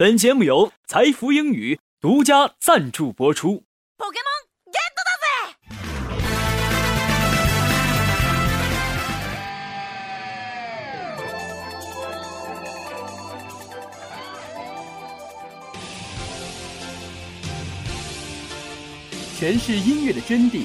本节目由财富英语独家赞助播出。诠释音乐的真谛，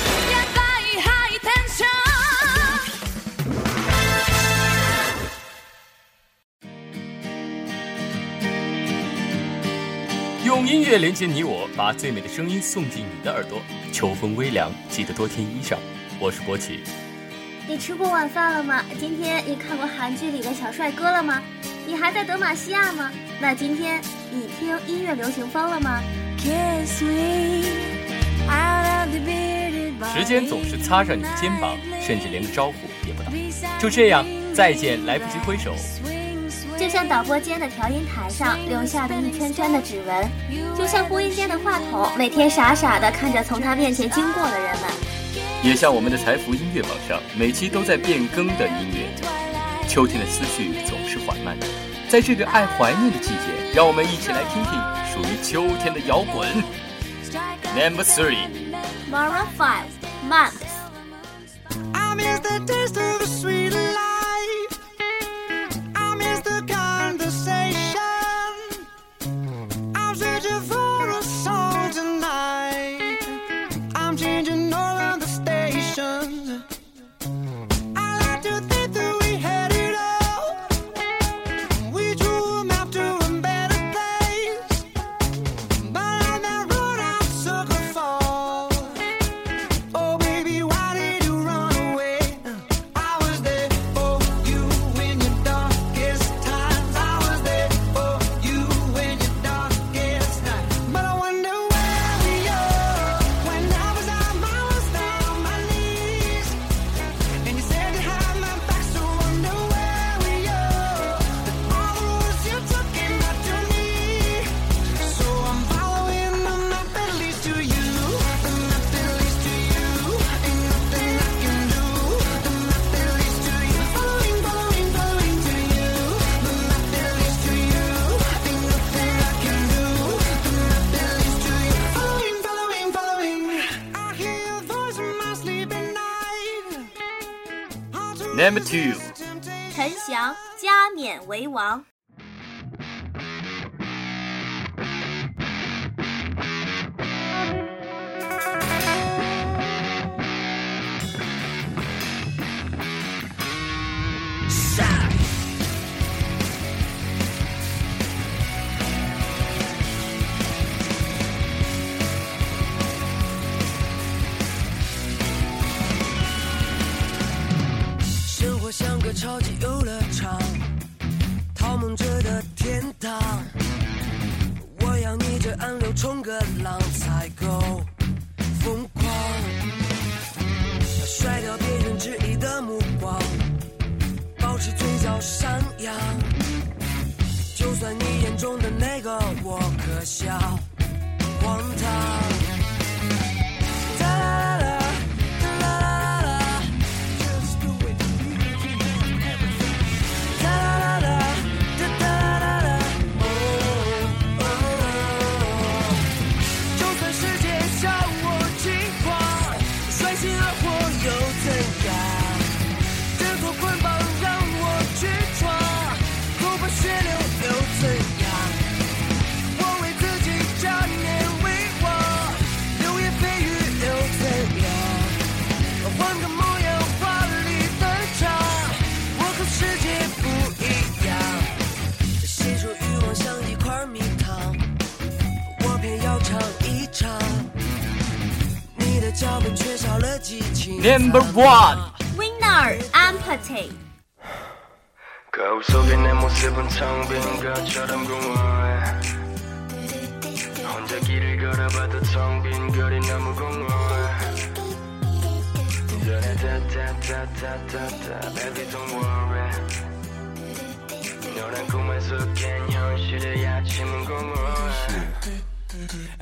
用音乐连接你我，把最美的声音送进你的耳朵。秋风微凉，记得多添衣裳。我是博奇。你吃过晚饭了吗？今天你看过韩剧里的小帅哥了吗？你还在德玛西亚吗？那今天你听音乐流行风了吗？时间总是擦上你的肩膀，甚至连个招呼也不打。就这样，再见来不及挥手。就像导播间的调音台上留下的一圈圈的指纹，就像播音间的话筒每天傻傻的看着从他面前经过的人们，也像我们的财富音乐榜上每期都在变更的音乐。秋天的思绪总是缓慢的，在这个爱怀念的季节，让我们一起来听听属于秋天的摇滚。Number three, Maroon Five, Months. Number two，陈翔加冕为王。冲个浪，才够疯狂。甩掉别人质疑的目光，保持嘴角上扬。就算你眼中的那个我可笑、荒唐。Number one. Winner empathy. 거울 속의 내 모습은 텅빈 것처럼 공허해 혼자 길을 걸어봐도 텅빈 거리 너무 공허해 Baby don't worry 너란 꿈에 속엔 현실의 아침은 공허해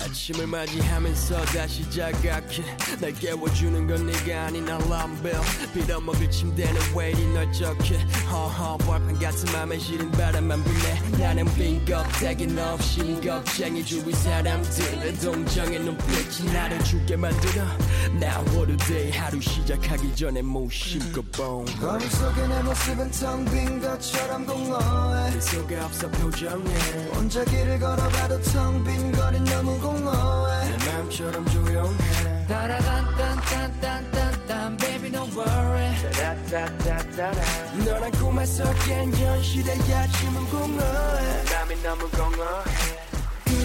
아침을 맞이하면서 다시 자각해. 날 깨워주는 건 네가 아닌 알람벨. 빌어먹을 침대는 왜 이리 널쩍해? 허허 벌판 같은 맘에 시린 바람만 부네. 나는 빈 껍데기 없이 겁쟁이 주위 사람들의 동정의 눈빛이 나를 죽게 만들어. Now what a day. 하루 시작하기 전에 무심코 봉 거울 속에 내 모습은 텅 빈 것처럼 공허해. 그 속에 없어 표정에 혼자 길을 걸어가도 텅 빈 거리 너무 공허해 내 맘처럼 조용해. 따라단딴딴딴딴딴 Baby don't worry. 따라따따따라. 너란 꿈에 속엔 현실의 아침은 공허해. 맘이 너무 공허해. 그렇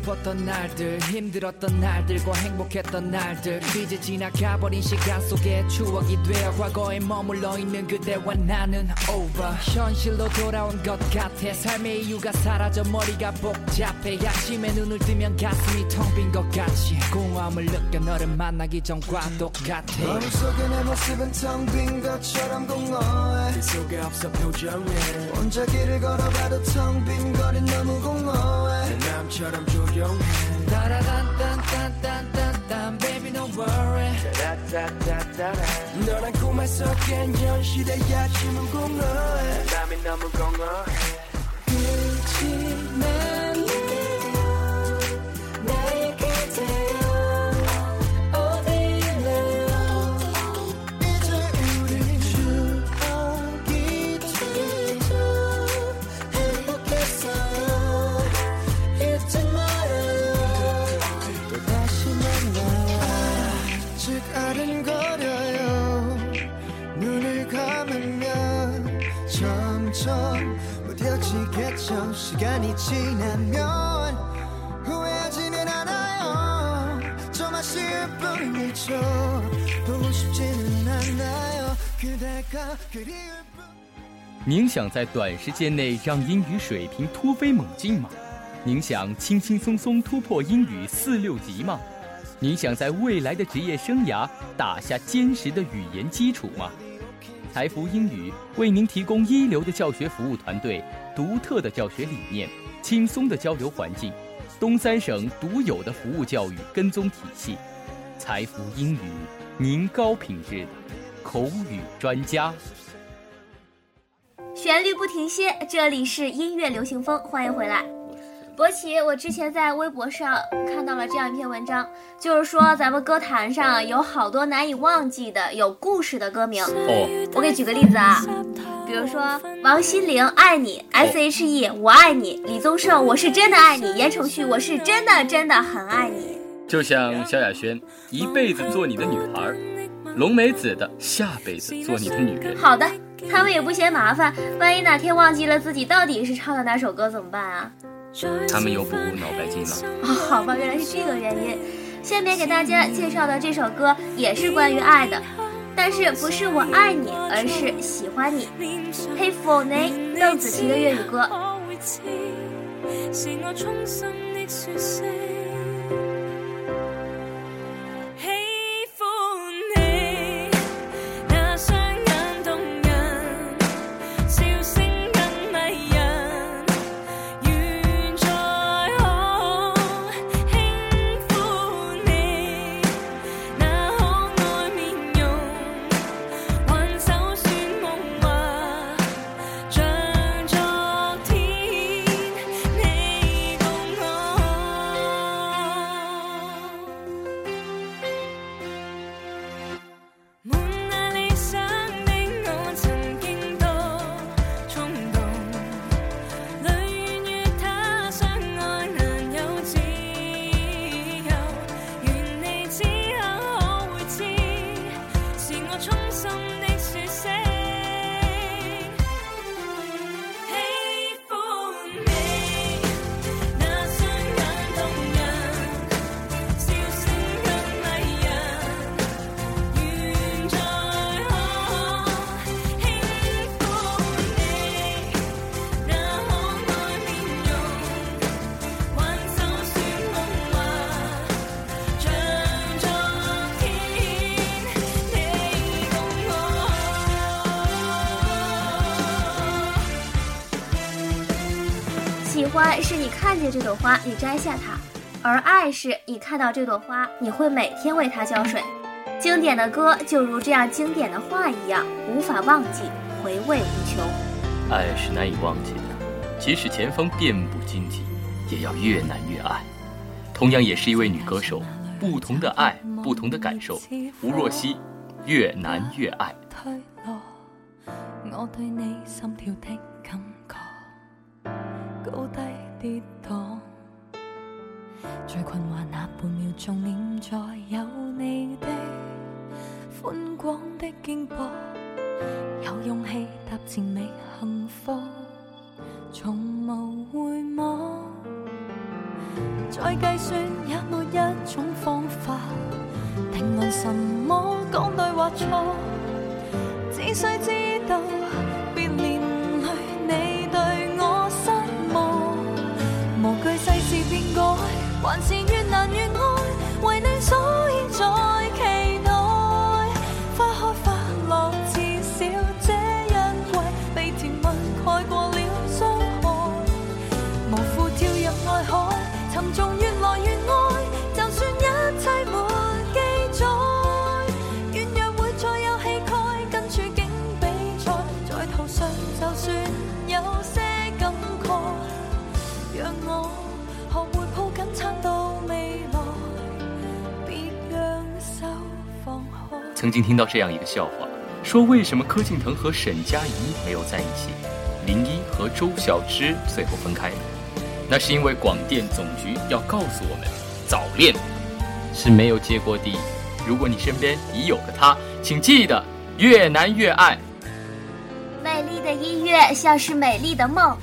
슬펐던 날들 힘들었던 날들과 행복했던 날들. 이제 지나가버린 시간 속에 추억이 되어 과거에 머물러 있는 그대와 나는 over. 현실로 돌아온 것 같아 삶의 이유가 사라져 머리가 복잡해. 아침에 눈을 뜨면 가슴이 텅 빈 것 같이. 공허함을 느껴 너를 만나기 전과 똑같아. 거울 속에 내 모습은 텅 빈 것처럼 공허해. 그 속에 없어 표정에 혼자 길을 걸어가도 텅 빈 거리 너무 공허해. 내 맘처럼 조용 해 따라단딴딴딴딴딴 Baby don't worry. 따라따따따라 너란 꿈에 속엔 현실의 아침은 공허해. 맘이 너무 공허해. 그렇지만 나 시간이 지나면 후회하지는 않아요 좀 아쉬울 뿐이죠 보고 싶지는 않아요 그대가 그리울 뿐 您想在短时间内让英语水平突飞猛进吗？您想轻轻松松突破英语四六级吗？您想在未来的职业生涯打下坚实的语言基础吗？ 财福英语为您提供一流的教学服务团队、独特的教学理念、轻松的交流环境、东三省独有的服务教育跟踪体系。财福英语，您高品质的口语专家。旋律不停歇，这里是音乐流行风，欢迎回来。博奇，我之前在微博上看到了这样一篇文章，就是说咱们歌坛上有好多难以忘记的有故事的歌名。哦，我给举个例子啊，比如说王心凌《爱你》，S.H.E 我爱你，李宗盛我是真的爱你，言承旭我是真的真的很爱你。就像萧亚轩一辈子做你的女孩，龙梅子的下辈子做你的女人。好的，他们也不嫌麻烦，万一哪天忘记了自己到底是唱的哪首歌怎么办啊？他们又不脑白金了。哦，好吧，原来是这个原因。下面给大家介绍的这首歌也是关于爱的，但是不是我爱你，而是喜欢你。佩服你，邓紫棋的粤语歌。是我衷心的喜欢是你看见这朵花，你摘下它；而爱是你看到这朵花，你会每天为它浇水。经典的歌就如这样经典的话一样，无法忘记，回味无穷。爱是难以忘记的，即使前方遍布荆棘，也要越难越爱。同样也是一位女歌手，不同的爱，不同的感受。吴若希，越难越爱。我对你心跳的感跌宕，最困惑那半秒钟，念在有你的宽广的肩膊，有勇气踏前觅幸福，从无回望。再计算也没一种方法定论什么讲对或错，只需知曾经听到这样一个笑话，说为什么柯敬腾和沈佳宜没有在一起，林一和周小芝最后分开了？那是因为广电总局要告诉我们，早恋是没有结果的。如果你身边已有个他，请记得越难越爱。美丽的音乐像是美丽的梦，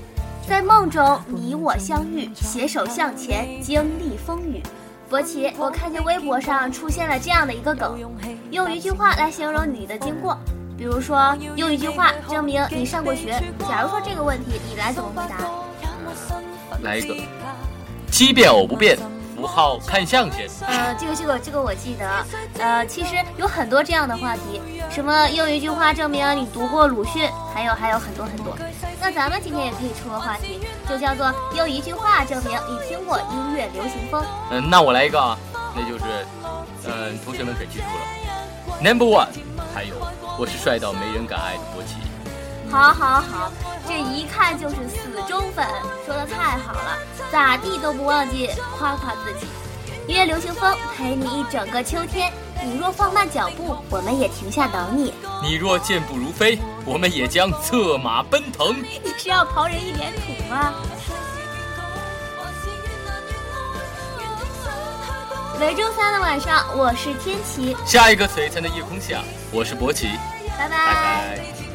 在梦中你我相遇，携手向前，经历风雨。博奇，我看见微博上出现了这样的一个梗，用一句话来形容你的经过，比如说用一句话证明你上过学。假如说这个问题，你来怎么回答？来一个，奇变偶不变，符号看象限。呃，这个这个这个我记得。呃，其实有很多这样的话题，什么用一句话证明你读过鲁迅，还有还有很多很多。那咱们今天也可以出个话题，就叫做用一句话证明你听过音乐流行风。嗯，那我来一个啊，那就是，嗯，同学们可记住了，Number One，还有我是帅到没人敢爱的波奇。好，好，好，这一看就是死忠粉，说的太好了，咋地都不忘记夸夸自己。音乐流行风陪你一整个秋天，你若放慢脚步，我们也停下等你；你若健步如飞，我们也将策马奔腾。你是要刨人一脸土吗？每周三的晚上，我是天琪。下一个璀璨的夜空下，我是博奇。拜拜。拜拜。